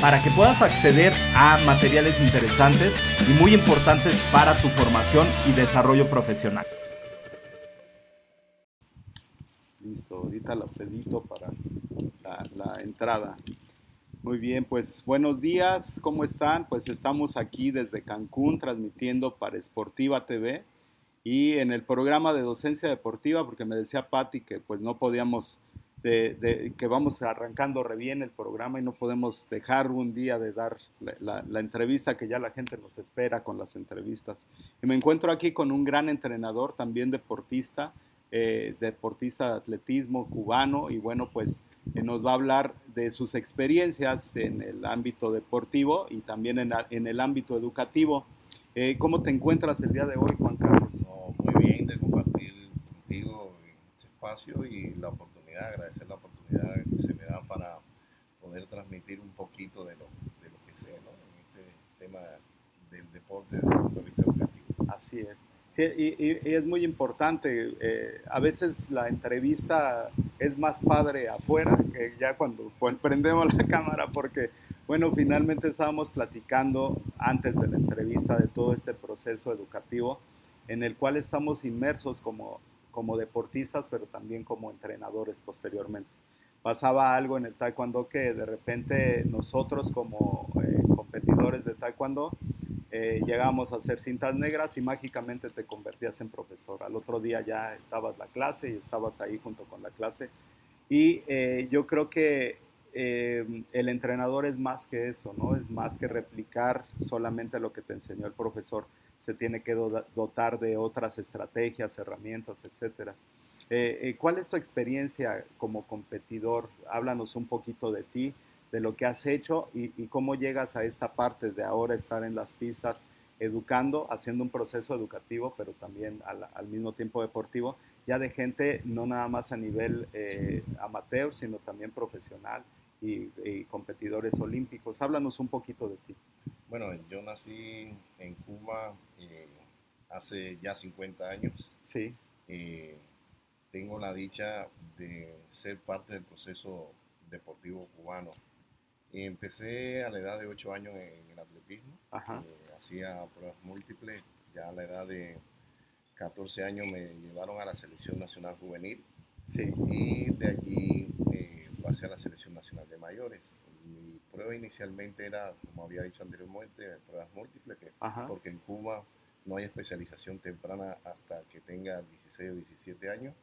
para que puedas acceder a materiales interesantes y muy importantes para tu formación y desarrollo profesional. Listo, ahorita la cedito para la, entrada. Muy bien, pues buenos días, ¿cómo están? Pues estamos aquí desde Cancún transmitiendo para Esportiva TV y en el programa de docencia deportiva, porque me decía Patti que pues no podíamos, de, que vamos arrancando re bien el programa y no podemos dejar un día de dar la, la, entrevista que ya la gente nos espera con las entrevistas. Y me encuentro aquí con un gran entrenador, también deportista, eh, deportista de atletismo cubano y bueno, pues eh, nos va a hablar de sus experiencias en el ámbito deportivo y también en, en el ámbito educativo. Eh, ¿Cómo te encuentras el día de hoy, Juan Carlos? muy bien de compartir contigo este espacio y la oportunidad, agradecer la oportunidad que se me da para poder transmitir un poquito de lo, de lo que sé ¿no? en este tema del deporte desde el punto de vista educativo. Así es. Sí, y, y, es muy importante. Eh, a veces la entrevista es más padre afuera que ya cuando prendemos la cámara, porque, bueno, finalmente estábamos platicando antes de la entrevista de todo este proceso educativo en el cual estamos inmersos como, como deportistas, pero también como entrenadores posteriormente. Pasaba algo en el taekwondo que de repente nosotros como eh, competidores de taekwondo eh, llegamos a hacer cintas negras y mágicamente te convertías en profesor. Al otro día ya estabas la clase y estabas ahí junto con la clase. Y eh, yo creo que eh, el entrenador es más que eso, ¿no? Es más que replicar solamente lo que te enseñó el profesor. Se tiene que dotar de otras estrategias, herramientas, etcétera. ¿Cuál es tu experiencia como competidor? Háblanos un poquito de ti de lo que has hecho y, cómo llegas a esta parte de ahora estar en las pistas educando, haciendo un proceso educativo, pero también al, mismo tiempo deportivo, ya de gente no nada más a nivel eh, amateur, sino también profesional y, competidores olímpicos. Háblanos un poquito de ti. Bueno, yo nací en Cuba eh, hace ya 50 años. Sí. Eh, tengo la dicha de ser parte del proceso deportivo cubano empecé a la edad de 8 años en, el atletismo. Eh, hacía pruebas múltiples. Ya a la edad de 14 años me llevaron a la selección nacional juvenil. Sí. Y de allí eh, pasé a la selección nacional de mayores. Mi prueba inicialmente era, como había dicho anteriormente, pruebas múltiples, porque en Cuba no hay especialización temprana hasta que tenga 16 o 17 años.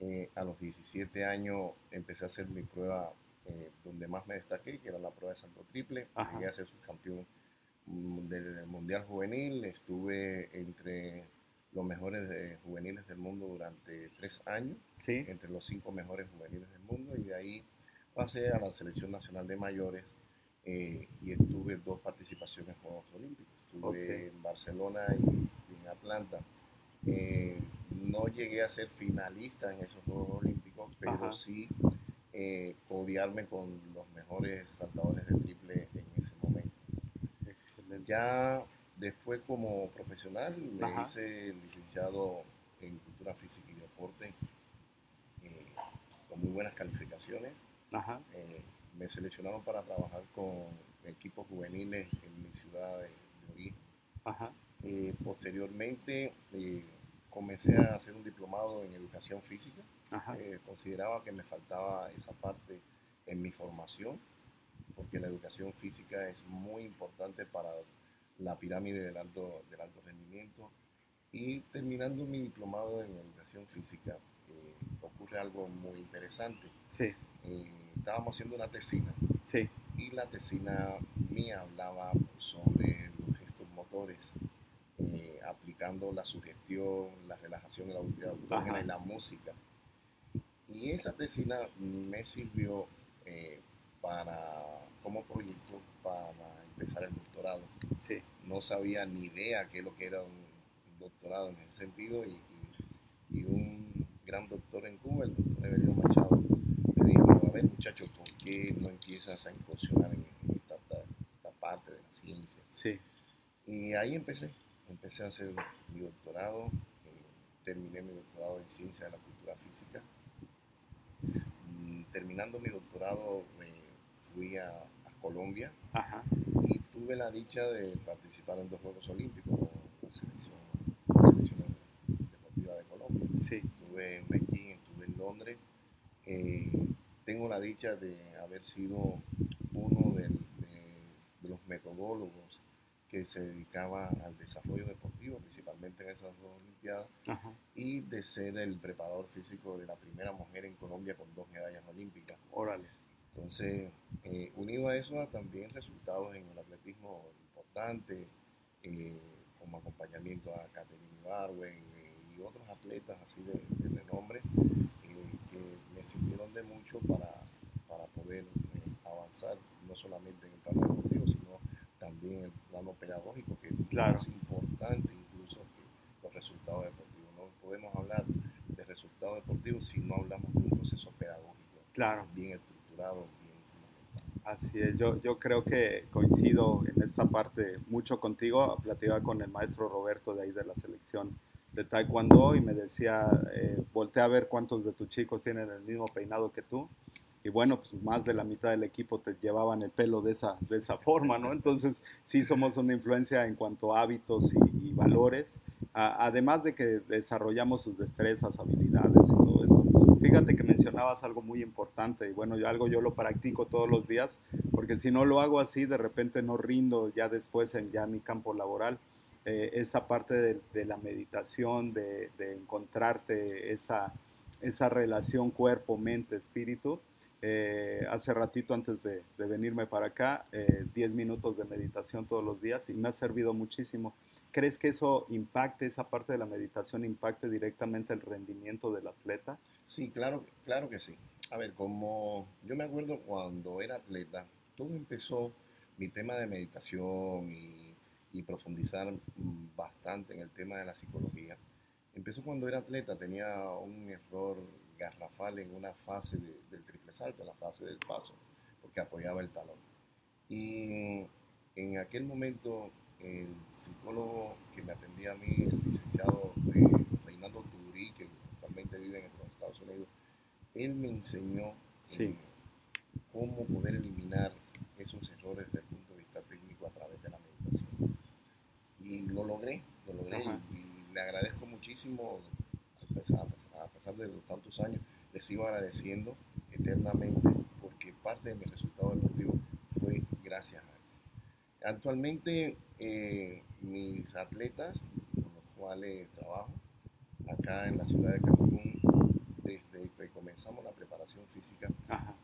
Eh, a los 17 años empecé a hacer mi prueba eh, donde más me destaqué, que era la prueba de salto triple. Llegué a ser subcampeón mm, del Mundial Juvenil. Estuve entre los mejores juveniles del mundo durante tres años, entre los cinco mejores juveniles del mundo, y de ahí pasé a la Selección Nacional de Mayores eh, y estuve dos participaciones en Juegos Olímpicos. Estuve en Barcelona y, en Atlanta. Eh, no llegué a ser finalista en esos Juegos Olímpicos, pero sí eh, codiarme con los mejores saltadores de triple en ese momento. Ya después como profesional me hice licenciado en Cultura Física y Deporte eh, con muy buenas calificaciones. Eh, me seleccionaron para trabajar con equipos juveniles en mi ciudad de, origen. posteriormente comencé a hacer un diplomado en educación física. Eh, consideraba que me faltaba esa parte en mi formación, porque la educación física es muy importante para la pirámide del alto, del alto rendimiento. Y terminando mi diplomado en educación física, eh, ocurre algo muy interesante. Sí. Eh, estábamos haciendo una tesina. Sí. Y la tesina mía hablaba sobre los gestos motores eh, aplicando la sugestión, la relajación, la autógena y la música. Y esa tesina me sirvió eh, para, como proyecto para empezar el doctorado. Sí. No sabía ni idea qué es lo que era un doctorado en ese sentido y, y, un gran doctor en Cuba, el doctor Evelio Machado, me dijo, a ver muchachos, ¿por qué no empiezas a incursionar en esta, parte de la ciencia? Sí. Y ahí empecé, empecé a hacer mi doctorado, eh, terminé mi doctorado en ciencia de la cultura física. Mm, terminando mi doctorado eh, fui a, Colombia y tuve la dicha de participar en dos Juegos Olímpicos con la selección, deportiva Colombia. Estuve en Beijing, estuve en Londres. Eh, tengo la dicha de haber sido uno de, de los metodólogos que se dedicaba al desarrollo deportivo, principalmente en esas dos Olimpiadas, y de ser el preparador físico de la primera mujer en Colombia con dos medallas olímpicas. Órale. Entonces, eh, unido a eso, también resultados en el atletismo importantes, eh, como acompañamiento a Catherine eh, y otros atletas así de, renombre, que me sirvieron de mucho para, para poder avanzar, no solamente en el plano deportivo, sino también el plano pedagógico, que es más importante incluso que los resultados deportivos. No podemos hablar de resultados deportivos si no hablamos de un proceso pedagógico claro. bien estructurado, bien fundamental. Así es, yo, yo creo que coincido en esta parte mucho contigo. Platicaba con el maestro Roberto de ahí de la selección de Taekwondo y me decía, eh, voltea a ver cuántos de tus chicos tienen el mismo peinado que tú y bueno, pues más de la mitad del equipo te llevaban el pelo de esa, de esa forma, ¿no? Entonces sí somos una influencia en cuanto a hábitos y, valores, además de que desarrollamos sus destrezas, habilidades y todo eso. Fíjate que mencionabas algo muy importante y bueno, yo, algo yo lo practico todos los días, porque si no lo hago así, de repente no rindo ya después en ya mi campo laboral. Eh, esta parte de, la meditación, de, de encontrarte esa, esa relación cuerpo, mente, espíritu, eh, hace ratito antes de, venirme para acá, 10 eh, minutos de meditación todos los días y me ha servido muchísimo. ¿Crees que eso impacte, esa parte de la meditación impacte directamente el rendimiento del atleta? Sí, claro, claro que sí. A ver, como yo me acuerdo cuando era atleta, todo empezó mi tema de meditación y, y profundizar bastante en el tema de la psicología. Empezó cuando era atleta, tenía un error garrafal en una fase del triple salto, la fase del paso, porque apoyaba el talón. Y en aquel momento el psicólogo que me atendía a mí, el licenciado eh, Reinaldo Tudurí, que actualmente vive en los Estados Unidos, él me enseñó eh, cómo poder eliminar esos errores desde el punto de vista técnico a través de la meditación. Y lo logré, lo logré y le agradezco muchísimo a pesar de los tantos años, les sigo agradeciendo eternamente porque parte de mi resultado deportivo fue gracias a eso. Actualmente eh, mis atletas con los cuales trabajo acá en la ciudad de Cancún, desde que comenzamos la preparación física,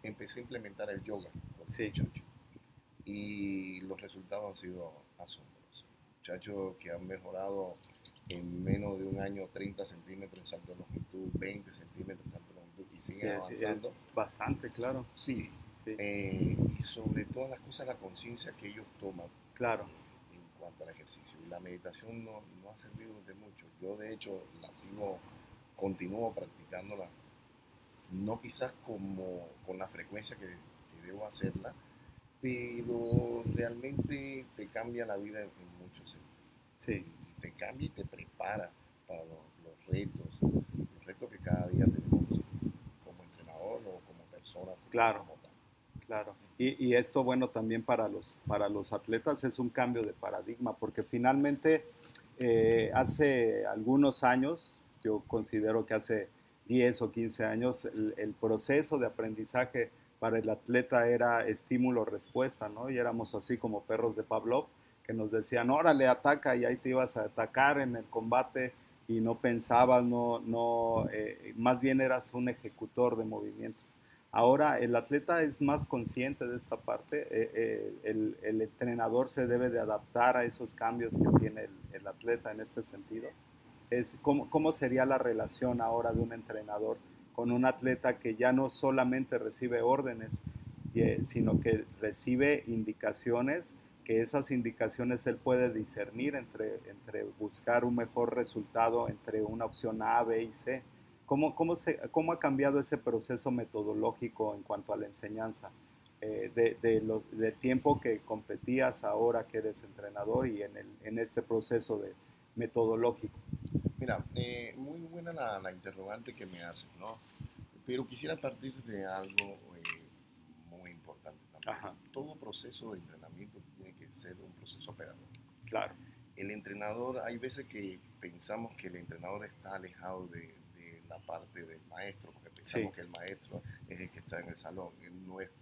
empecé a implementar el yoga con sí. muchachos y los resultados han sido asombrosos. Muchachos que han mejorado en menos de un año 30 centímetros en salto de longitud, 20 centímetros en salto de longitud y siguen avanzando. bastante, claro. Sí. Eh, y sobre todas las cosas la conciencia que ellos toman. Claro. En, cuanto al ejercicio. Y la meditación no, no, ha servido de mucho. Yo de hecho la sigo, continúo practicándola, no quizás como con la frecuencia que, que debo hacerla, pero realmente te cambia la vida en, muchos sentidos. Sí te cambia y te prepara para los, retos, los retos que cada día tenemos como entrenador o como persona. Claro, claro. Y, y, esto, bueno, también para los, para los atletas es un cambio de paradigma, porque finalmente eh, hace algunos años, yo considero que hace 10 o 15 años, el, el proceso de aprendizaje para el atleta era estímulo-respuesta, ¿no? Y éramos así como perros de Pavlov que nos decían, órale, ataca, y ahí te ibas a atacar en el combate y no pensabas, no, no, eh, más bien eras un ejecutor de movimientos. Ahora el atleta es más consciente de esta parte, eh, eh, el, el, entrenador se debe de adaptar a esos cambios que tiene el, atleta en este sentido. Es, ¿cómo, ¿Cómo sería la relación ahora de un entrenador con un atleta que ya no solamente recibe órdenes, eh, sino que recibe indicaciones, que esas indicaciones él puede discernir entre, entre buscar un mejor resultado entre una opción A, B y C? ¿Cómo, cómo, se, ¿Cómo ha cambiado ese proceso metodológico en cuanto a la enseñanza? Eh, de, de los, del tiempo que competías ahora que eres entrenador y en, el, en este proceso de metodológico. Mira, eh, muy buena la, la, interrogante que me haces, ¿no? Pero quisiera partir de algo eh, muy importante también. Todo proceso de entrenamiento tiene que ser un proceso pedagógico. Claro. El entrenador, hay veces que pensamos que el entrenador está alejado de, la parte del maestro, porque pensamos que el maestro es el que está en el salón.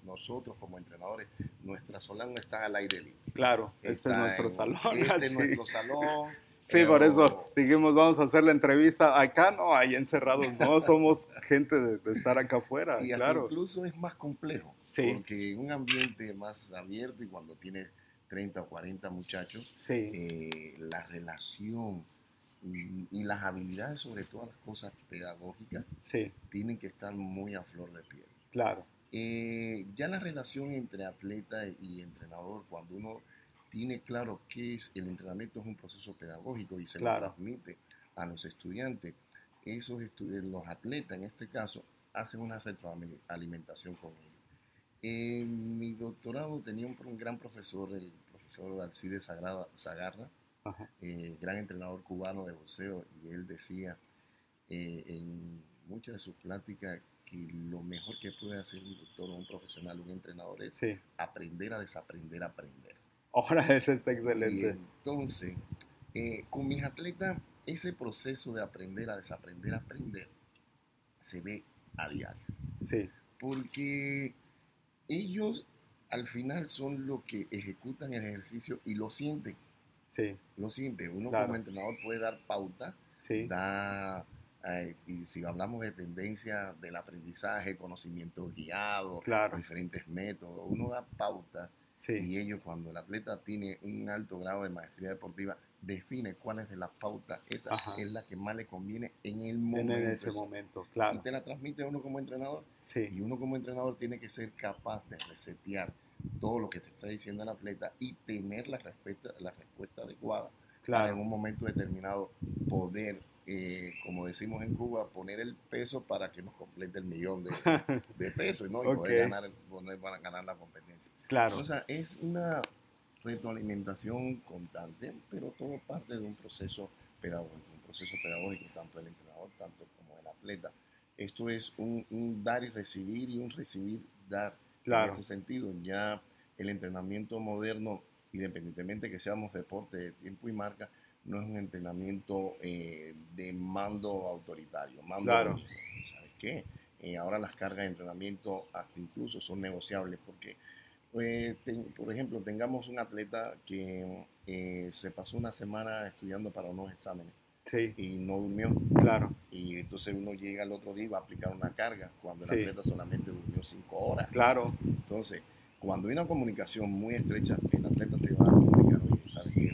Nosotros como entrenadores, nuestra salón está al aire libre. Claro, este es nuestro salón. Este es nuestro salón. Sí, por eso dijimos, vamos a hacer la entrevista acá, no, ahí encerrados, no somos gente de, estar acá afuera. Y claro. incluso es más complejo, sí. porque en un ambiente más abierto y cuando tienes 30 o 40 muchachos, eh, la relación y, las habilidades, sobre todas las cosas pedagógicas, tienen que estar muy a flor de piel. Claro. Eh, ya la relación entre atleta y entrenador, cuando uno tiene claro que es el entrenamiento es un proceso pedagógico y se lo transmite a los estudiantes, esos los atletas en este caso hacen una retroalimentación con ellos. En mi doctorado tenía un, gran profesor, el profesor Alcides Zagarra, eh, gran entrenador cubano de boxeo, y él decía eh, en muchas de sus pláticas que lo mejor que puede hacer un doctor o un profesional, un entrenador, es aprender a desaprender a aprender. Ahora ese está excelente. entonces, eh, con mis atletas, ese proceso de aprender a desaprender a aprender se ve a diario. Sí. Porque ellos al final son los que ejecutan el ejercicio y lo sienten. Sí. Lo siente. Uno como entrenador puede dar pauta, sí. da, eh, y si hablamos de tendencia del aprendizaje, conocimiento guiado, diferentes métodos, uno da pauta y ellos cuando el atleta tiene un alto grado de maestría deportiva, define cuál es de las pautas, esa es la que más le conviene en el momento. En ese momento, claro. Y te la transmite uno como entrenador. Sí. Y uno como entrenador tiene que ser capaz de resetear todo lo que te está diciendo el atleta y tener la respuesta, la respuesta adecuada claro. para en un momento determinado poder, eh, como decimos en Cuba, poner el peso para que nos complete el millón de, de pesos ¿no? y poder, ganar, poder ganar la competencia. Claro. O sea, es una retroalimentación constante, pero todo parte de un proceso pedagógico, un proceso pedagógico tanto del entrenador, tanto como del atleta. Esto es un, un dar y recibir y un recibir, dar Claro. En ese sentido, ya el entrenamiento moderno, independientemente que seamos deporte de tiempo y marca, no es un entrenamiento eh, de mando autoritario, mando claro. ¿Sabes qué? Eh, ahora las cargas de entrenamiento hasta incluso son negociables porque, eh, por ejemplo, tengamos un atleta que se pasó una semana estudiando para unos exámenes y no durmió. Claro. Y entonces uno llega el otro día y va a aplicar una carga cuando el atleta solamente durmió cinco horas. Claro. Entonces, cuando hay una comunicación muy estrecha, el atleta te va a comunicar, oye, ¿sabes qué?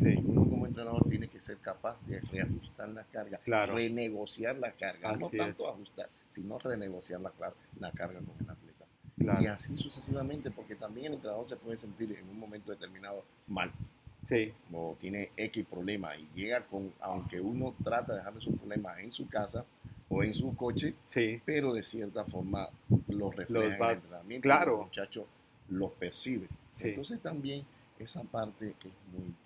Sí. uno como entrenador tiene que ser capaz de reajustar la carga, claro. renegociar la carga, no tanto ajustar, sino renegociar la, la carga con el atleta. Claro. Y así sucesivamente, porque también el entrenador se puede sentir en un momento determinado mal. Sí. O tiene X problema y llega con, aunque uno trata de dejarle sus problemas en su casa o en su coche, sí. pero de cierta forma los refleja en el entrenamiento. Claro. el muchacho los percibe. Entonces también esa parte es muy importante.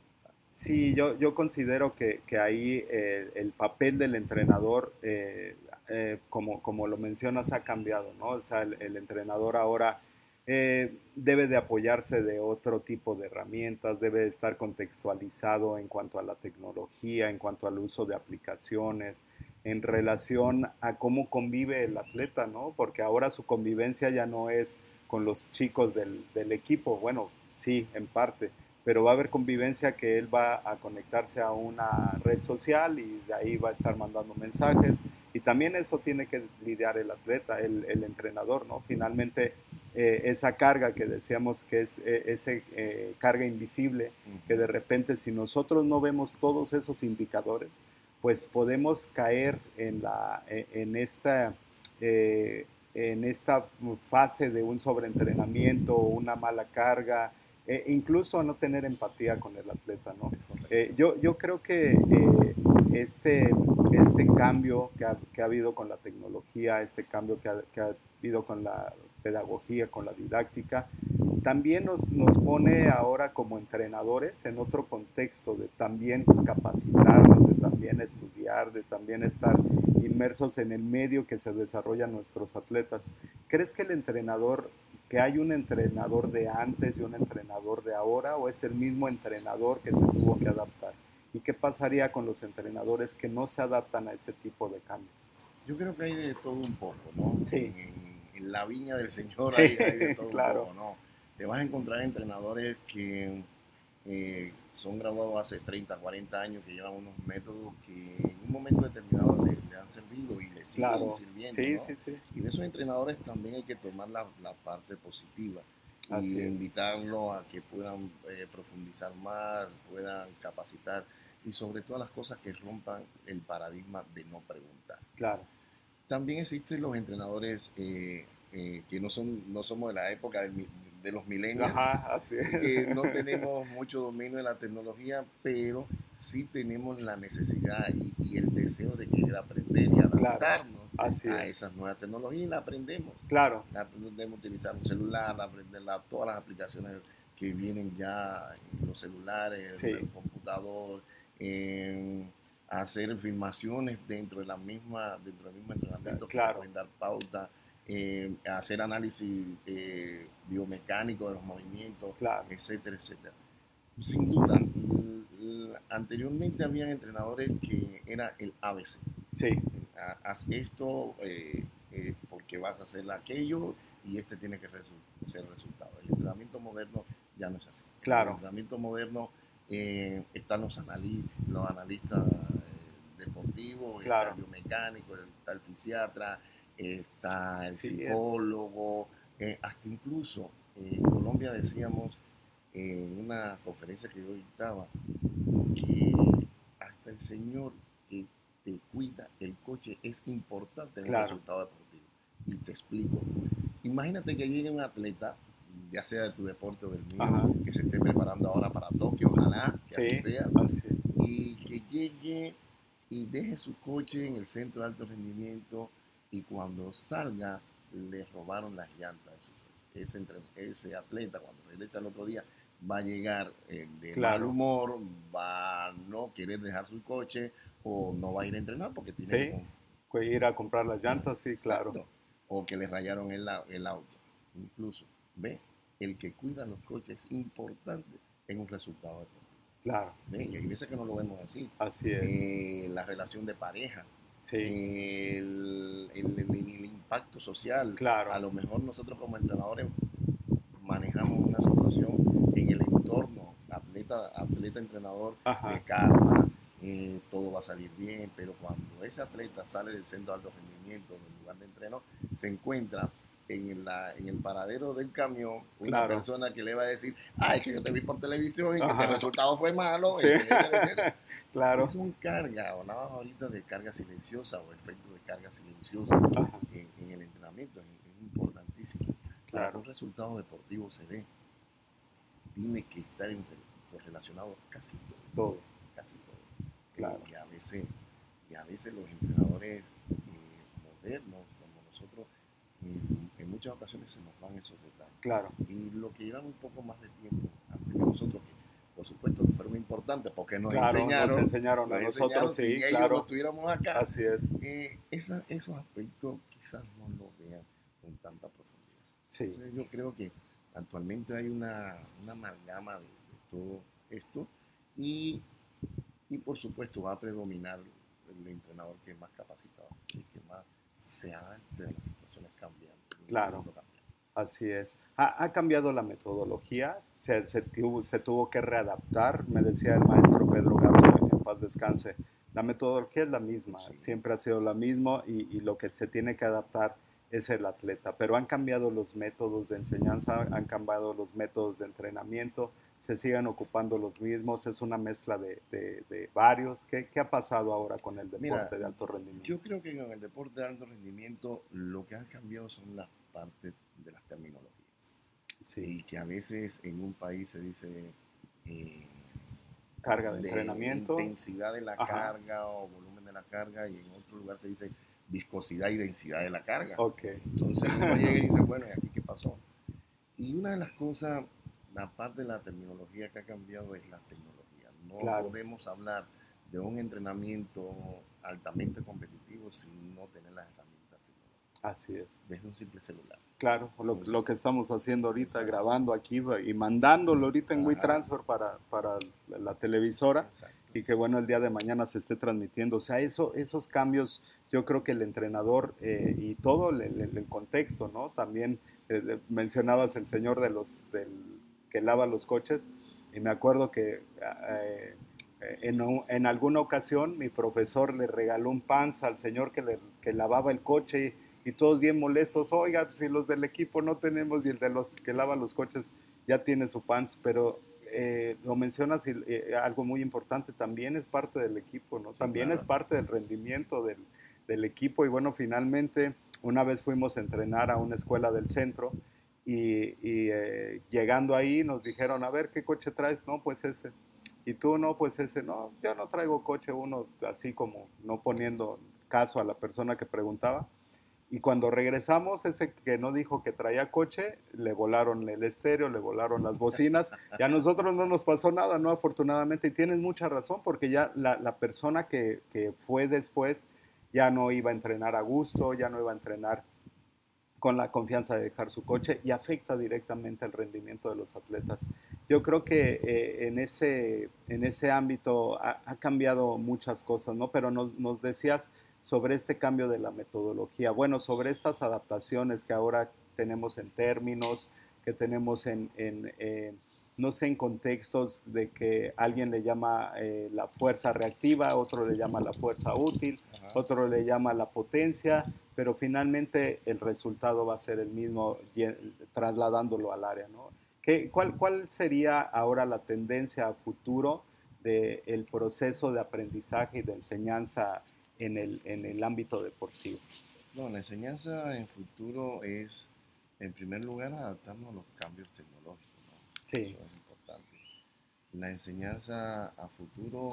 Sí, yo, yo considero que, que ahí eh, el papel del entrenador, eh, eh, como, como lo mencionas, ha cambiado, ¿no? O sea, el entrenador ahora eh, debe de apoyarse de otro tipo de herramientas, debe de estar contextualizado en cuanto a la tecnología, en cuanto al uso de aplicaciones, en relación a cómo convive el atleta, ¿no? Porque ahora su convivencia ya no es con los chicos del, equipo, bueno, sí, en parte, pero va a haber convivencia que él va a conectarse a una red social y de ahí va a estar mandando mensajes y también eso tiene que lidiar el atleta, el, el entrenador, ¿no? Finalmente eh, esa carga que decíamos que es eh, esa eh, carga invisible, que de repente si nosotros no vemos todos esos indicadores, pues podemos caer en, la, en, esta, en esta fase de un sobreentrenamiento, una mala carga, eh, incluso a no tener empatía con el atleta, ¿no? Eh, yo, yo creo que eh, este, este cambio que ha, que ha, habido con la tecnología, este cambio que ha, que ha, habido con la pedagogía, con la didáctica, también nos, nos pone ahora como entrenadores en otro contexto de también capacitarnos, de también estudiar, de también estar inmersos en el medio que se desarrollan nuestros atletas. ¿Crees que el entrenador que hay un entrenador de antes y un entrenador de ahora o es el mismo entrenador que se tuvo que adaptar? ¿Y qué pasaría con los entrenadores que no se adaptan a este tipo de cambios? Yo creo que hay de todo un poco, ¿no? Sí. En, la viña del Señor hay, de todo un poco, ¿no? Te vas a encontrar entrenadores que eh, son graduados hace 30, 40 años, que llevan unos métodos que en un momento determinado le, han servido y le siguen sirviendo. y de esos entrenadores también hay que tomar la, parte positiva y invitarlos a que puedan eh, profundizar más, puedan capacitar y sobre todas las cosas que rompan el paradigma de no preguntar. Claro. También existen los entrenadores eh, que no, son, no somos de la época del, de los milenios, que no tenemos mucho dominio de la tecnología, pero sí tenemos la necesidad y, el deseo de querer aprender y adaptarnos a esas nuevas tecnologías y la aprendemos. Claro. aprendemos a utilizar un celular, aprender todas las aplicaciones que vienen ya en los celulares, en el computador, hacer filmaciones dentro de la misma dentro del mismo entrenamiento claro. que pueden dar pauta eh, hacer análisis eh, biomecánico de los movimientos, etcétera, etcétera. Sin duda, anteriormente habían entrenadores que era el ABC. Sí. Haz esto eh, porque vas a hacer aquello y este tiene que ser el resultado. El entrenamiento moderno ya no es así. Claro. El entrenamiento moderno están los, los analistas deportivos, está el biomecánico, está el fisiatra, está el psicólogo, eh, hasta incluso en Colombia decíamos en una conferencia que yo dictaba que hasta el señor que te cuida el coche es importante en el resultado deportivo. Y te explico. Imagínate que llegue un atleta, ya sea de tu deporte o del mío, que se esté preparando ahora para Tokio, ojalá que así sea, y que llegue y deje su coche en el centro de alto rendimiento y cuando salga le robaron las llantas de su coche. Ese, ese atleta cuando regresa el otro día va a llegar eh, de mal humor, va a no querer dejar su coche o no va a ir a entrenar porque tiene que ir a comprar las llantas, sí, claro. O que le rayaron el, el auto. Incluso, ve, el que cuida los coches es importante en un resultado deportivo. Claro. Y hay veces que no lo vemos así. Así es. Eh, la relación de pareja el, el, impacto social. Claro. A lo mejor nosotros como entrenadores manejamos una situación en el entorno, atleta, atleta entrenador de calma, eh, todo va a salir bien, pero cuando ese atleta sale del centro de alto rendimiento, del lugar de entreno, se encuentra en, la, en el paradero del camión una persona que le va a decir, ay, que yo te vi por televisión y que el resultado fue malo, Claro. Es un carga, hablabas ahorita de carga silenciosa o efecto de carga silenciosa en, el entrenamiento, es, importantísimo. Un resultado deportivo se dé, tiene que estar correlacionado casi todo. Todo. Casi todo. Claro. y, a veces, y a veces los entrenadores eh, modernos, como nosotros, eh, en muchas ocasiones se nos van esos detalles. Claro. Y lo que llevan un poco más de tiempo antes de nosotros, que por supuesto que fueron importantes porque nos enseñaron. Nos enseñaron a nosotros, sí, si claro. ellos no estuviéramos acá. Así es. Eh, esos aspectos quizás no los vean con tanta profundidad. Sí. Entonces, yo creo que actualmente hay una, una amalgama de, todo esto y, y, por supuesto va a predominar el entrenador que es más capacitado, y que más se adapte a las situaciones cambiantes. Claro. Así es. Ha, cambiado la metodología, se, se, tuvo, que readaptar, me decía el maestro Pedro Gato, en paz descanse. La metodología es la misma, siempre ha sido la misma y, lo que se tiene que adaptar es el atleta, pero han cambiado los métodos de enseñanza, han cambiado los métodos de entrenamiento, se siguen ocupando los mismos, es una mezcla de, de, varios. ¿Qué, ¿Qué, ha pasado ahora con el deporte de alto rendimiento? Yo creo que con el deporte de alto rendimiento lo que ha cambiado son las partes de las terminologías. Y que a veces en un país se dice... Eh, carga de, entrenamiento. Intensidad de la carga o volumen de la carga y en otro lugar se dice viscosidad y densidad de la carga. Okay. Entonces uno llega y dice, bueno, ¿y aquí qué pasó? Y una de las cosas, la parte de la terminología que ha cambiado es la tecnología. No podemos hablar de un entrenamiento altamente competitivo sin no tener las herramientas tecnológicas. Así es. Desde un simple celular. Claro, lo, que estamos haciendo ahorita, grabando aquí y mandándolo ahorita en WeTransfer para, para la televisora y que bueno, el día de mañana se esté transmitiendo. O sea, eso, esos cambios, yo creo que el entrenador eh, y todo el, contexto, ¿no? También eh, mencionabas el señor de los, del, que lava los coches y me acuerdo que eh, en, en, alguna ocasión mi profesor le regaló un pants al señor que, le, que lavaba el coche y y todos bien molestos, oiga, si los del equipo no tenemos y el de los que lavan los coches ya tiene su pants, pero eh, lo mencionas y eh, algo muy importante, también es parte del equipo, ¿no? También es parte del rendimiento del, del, equipo y bueno, finalmente una vez fuimos a entrenar a una escuela del centro y, y eh, llegando ahí nos dijeron, a ver, ¿qué coche traes? No, pues ese. Y tú no, pues ese, no, yo no traigo coche, uno así como no poniendo caso a la persona que preguntaba. Y cuando regresamos, ese que no dijo que traía coche, le volaron el estéreo, le volaron las bocinas. Y a nosotros no nos pasó nada, ¿no? Afortunadamente. Y tienes mucha razón, porque ya la, persona que, que, fue después ya no iba a entrenar a gusto, ya no iba a entrenar con la confianza de dejar su coche y afecta directamente el rendimiento de los atletas. Yo creo que eh, en, ese, en ese ámbito ha, cambiado muchas cosas, ¿no? Pero nos, nos decías sobre este cambio de la metodología, bueno, sobre estas adaptaciones que ahora tenemos en términos, que tenemos en, no sé, en contextos de que alguien le llama eh, la fuerza reactiva, otro le llama la fuerza útil, otro le llama la potencia, pero finalmente el resultado va a ser el mismo trasladándolo al área, ¿no? ¿Qué, cuál, ¿Cuál sería ahora la tendencia a futuro del proceso de aprendizaje y de enseñanza en el, en el ámbito deportivo? No, la enseñanza en futuro es, en primer lugar, adaptarnos a los cambios tecnológicos. Sí. Eso es importante. La enseñanza a futuro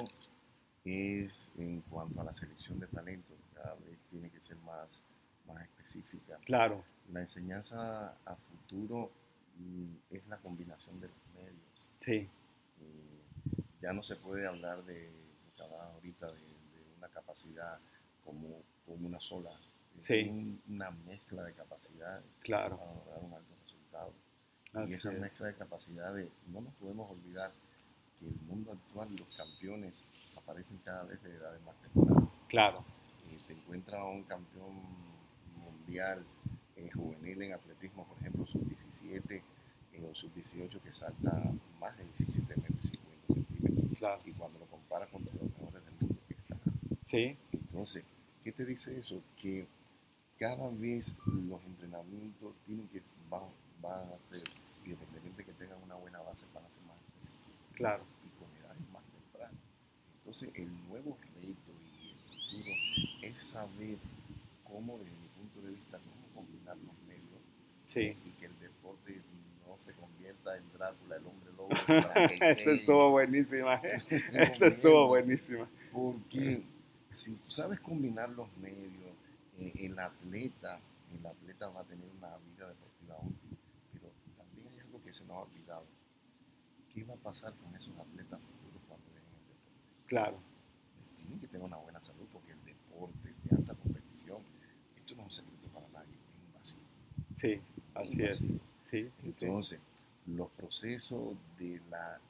es en cuanto a la selección de talentos, cada vez tiene que ser más, más específica. Claro. La enseñanza a futuro mm, es la combinación de los medios. Sí. ya no se puede hablar de, ahorita de capacidad como, como una sola. Es una mezcla de capacidad claro. para lograr un alto resultado. Y esa mezcla de capacidades, no nos podemos olvidar que el mundo actual, los campeones aparecen cada vez de edades más tempranas. Claro. Y te encuentras un campeón mundial eh, juvenil en atletismo, por ejemplo, sub-17 eh, o sub-18 que salta más de 17 metros y 50 centímetros. Claro. Y cuando lo comparas con los mejores del mundo, entonces, ¿qué te dice eso? Que cada vez los entrenamientos tienen que, van, van a ser, independientemente que tengan una buena base, van a ser más específicos. Claro. Y con edades más tempranas. Entonces, el nuevo reto y el futuro es saber cómo, desde mi punto de vista, cómo combinar los medios sí. y que el deporte no se convierta en Drácula, el hombre lobo. Esa estuvo buenísima. Esa estuvo buenísima. Porque si tú sabes combinar los medios, eh, el atleta, el atleta va a tener una vida deportiva útil, también hay algo que se nos ha olvidado. ¿Qué va a pasar con esos atletas futuros cuando dejen el deporte? Claro. Tienen que tener una buena salud porque el deporte de alta competición, esto no es un secreto para nadie, es invasivo. Sí, así es. Sí, Entonces, los procesos de la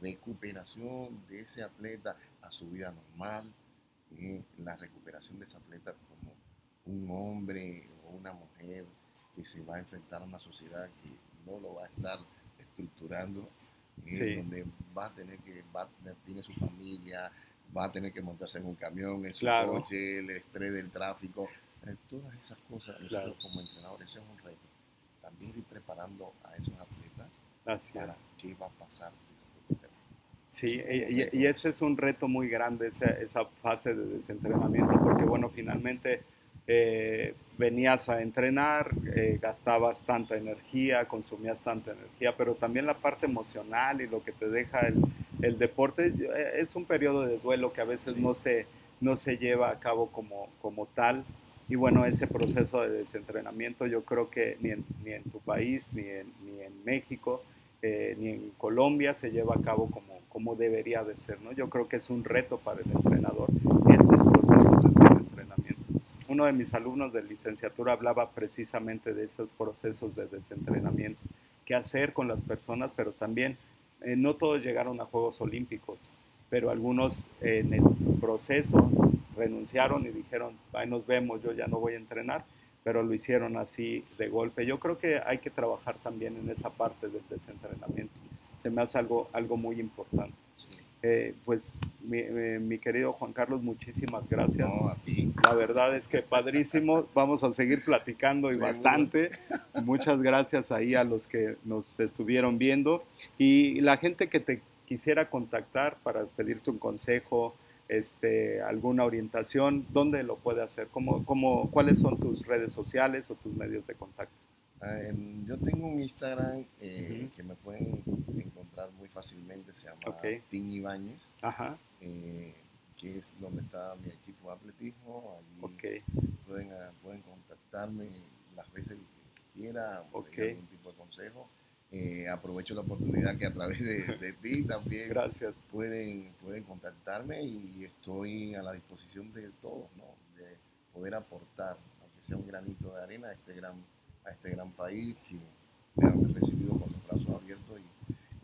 recuperación de ese atleta a su vida normal, la recuperación de ese atleta como un hombre o una mujer que se va a enfrentar a una sociedad que no lo va a estar estructurando, eh, donde va a tener que, va, tiene su familia, va a tener que montarse en un camión, en su coche, el estrés del tráfico, eh, todas esas cosas, nosotros como entrenadores, ese es un reto. También ir preparando a esos atletas para qué va a pasar Sí, y, ese es un reto muy grande, esa, esa fase de desentrenamiento, porque bueno, finalmente eh, venías a entrenar, eh, gastabas tanta energía, consumías tanta energía, pero también la parte emocional y lo que te deja el, el deporte eh, es un periodo de duelo que a veces no, se, no se lleva a cabo como, como tal. Y bueno, ese proceso de desentrenamiento yo creo que ni en, ni en tu país, ni en, ni en México, ni en Colombia se lleva a cabo como, como debería de ser. ¿no? Yo creo que es un reto para el entrenador estos procesos de uno de mis alumnos de licenciatura hablaba precisamente de esos procesos de desentrenamiento, qué hacer con las personas, pero también eh, no todos llegaron a Juegos Olímpicos, pero algunos en el proceso renunciaron y dijeron, ahí nos vemos, yo ya no voy a entrenar, pero lo hicieron así de golpe. Yo creo que hay que trabajar también en esa parte del desentrenamiento. Se me hace algo, algo muy importante. Eh, pues mi, querido Juan Carlos, muchísimas gracias. La verdad es que padrísimo. Vamos a seguir platicando y bastante. Muchas gracias ahí a los que nos estuvieron viendo y la gente que te quisiera contactar para pedirte un consejo, este, alguna orientación, ¿dónde lo puede hacer? ¿Cómo, cómo, ¿Cuáles son tus redes sociales o tus medios de contacto? Ah, yo tengo un Instagram eh, que me pueden encontrar muy fácilmente, se llama okay. Ibáñez, eh, que es donde está mi equipo de atletismo. Allí pueden, ah, pueden contactarme las veces que quiera, algún tipo de consejo. Eh, aprovecho la oportunidad que a través de, ti también Gracias. Pueden, pueden contactarme y estoy a la disposición de todos, ¿no? de poder aportar, aunque sea un granito de arena, a este gran a este gran país que me han recibido con los brazos abiertos y,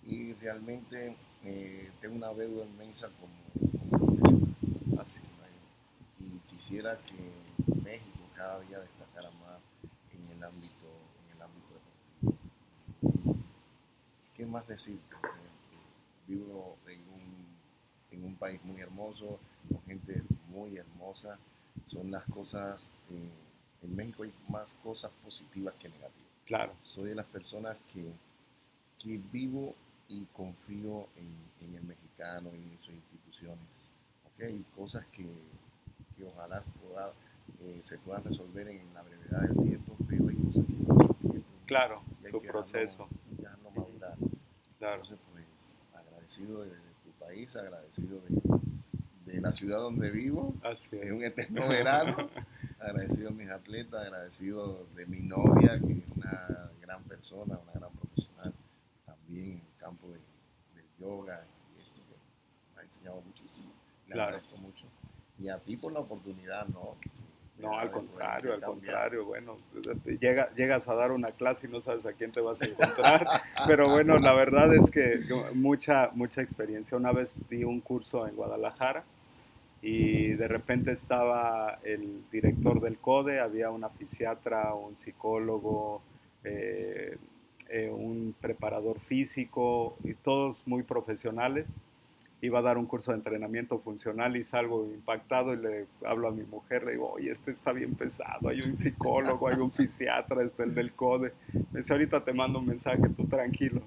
y realmente eh, tengo una deuda inmensa como, como profesional. Así. Y quisiera que México cada día destacara más en el ámbito, en el ámbito deportivo. ¿Qué más decirte? Vivo en un, en un país muy hermoso, con gente muy hermosa. Son las cosas... Eh, en México hay más cosas positivas que negativas. Claro. Soy de las personas que, que vivo y confío en, el mexicano y en sus instituciones. Hay cosas que, que ojalá eh, se puedan resolver en, la brevedad del tiempo, pero hay cosas que no son tiempo. Claro, su proceso. no madurar. Claro. Entonces, pues, agradecido de, tu país, agradecido de, de, la ciudad donde vivo. Así es. es un eterno verano. agradecido a mis atletas, agradecido de mi novia, que es una gran persona, una gran profesional, también campo del yoga y esto que me ha enseñado muchísimo. Le agradezco mucho. Y a ti por la oportunidad, ¿no? No, al contrario, al contrario, bueno, llega, llegas a dar una clase y no sabes a quién te vas a encontrar, pero bueno, la verdad es que mucha, mucha experiencia. Una vez di un curso en Guadalajara y de repente estaba el director del CODE, había una fisiatra, un psicólogo, eh, eh, un preparador físico y todos muy profesionales. Iba a dar un curso de entrenamiento funcional y salgo impactado y le hablo a mi mujer, le digo, oye, este está bien pesado, hay un psicólogo, hay un fisiatra, este el del CODE. Me dice, ahorita te mando un mensaje, tú tranquilo.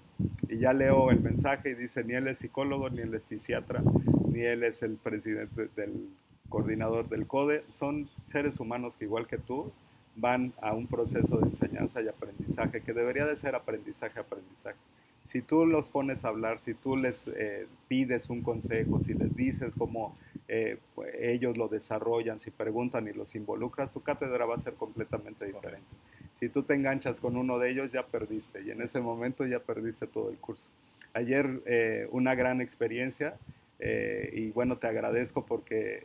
Y ya leo el mensaje y dice, ni él es psicólogo, ni él es fisiatra, ni él es el presidente del coordinador del CODE. Son seres humanos que igual que tú van a un proceso de enseñanza y aprendizaje que debería de ser aprendizaje-aprendizaje. Si tú los pones a hablar, si tú les eh, pides un consejo, si les dices cómo eh, pues, ellos lo desarrollan, si preguntan y los involucras, tu cátedra va a ser completamente diferente. Si tú te enganchas con uno de ellos, ya perdiste y en ese momento ya perdiste todo el curso. Ayer eh, una gran experiencia y bueno, te agradezco porque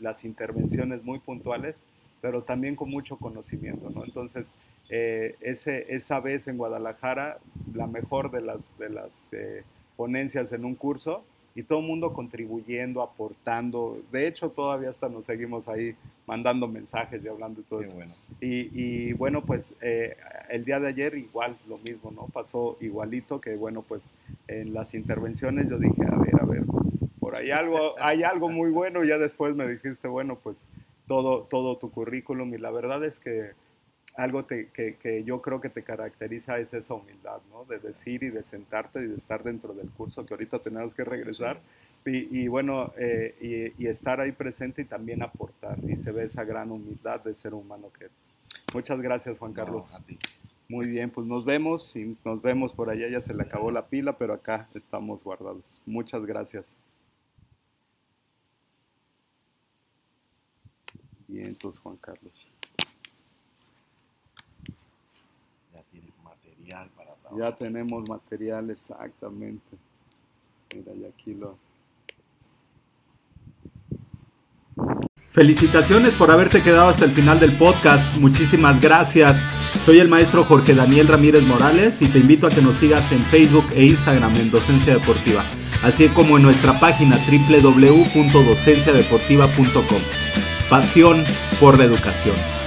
las intervenciones muy puntuales, pero también con mucho conocimiento, ¿no? Entonces, eh, ese, esa vez en Guadalajara, la mejor de las, de las eh, ponencias en un curso, y todo el mundo contribuyendo, aportando. De hecho, todavía hasta nos seguimos ahí mandando mensajes y hablando y todo eso. Y, bueno, pues eh, el día de ayer igual lo mismo, ¿no? Pasó igualito que bueno, pues en las intervenciones yo dije, a ver, a ver, por ahí algo, hay algo muy bueno. Y ya después me dijiste, bueno, pues todo, todo tu currículum y la verdad es que algo que, que, yo creo que te caracteriza es esa humildad, ¿no? De decir y de sentarte y de estar dentro del curso que ahorita tenemos que regresar. Y, bueno, eh, y, estar ahí presente y también aportar. Y se ve esa gran humildad del ser humano que es. Muchas gracias, Juan Carlos. Muy bien, pues nos vemos y nos vemos por allá. Ya se le acabó la pila, pero acá estamos guardados. Muchas gracias. Bien, entonces Juan Carlos. Ya tenemos material exactamente. Mira, y aquí lo... Felicitaciones por haberte quedado hasta el final del podcast. Muchísimas gracias. Soy el maestro Jorge Daniel Ramírez Morales y te invito a que nos sigas en Facebook e Instagram en Docencia Deportiva, así como en nuestra página www.docenciadeportiva.com. Pasión por la educación.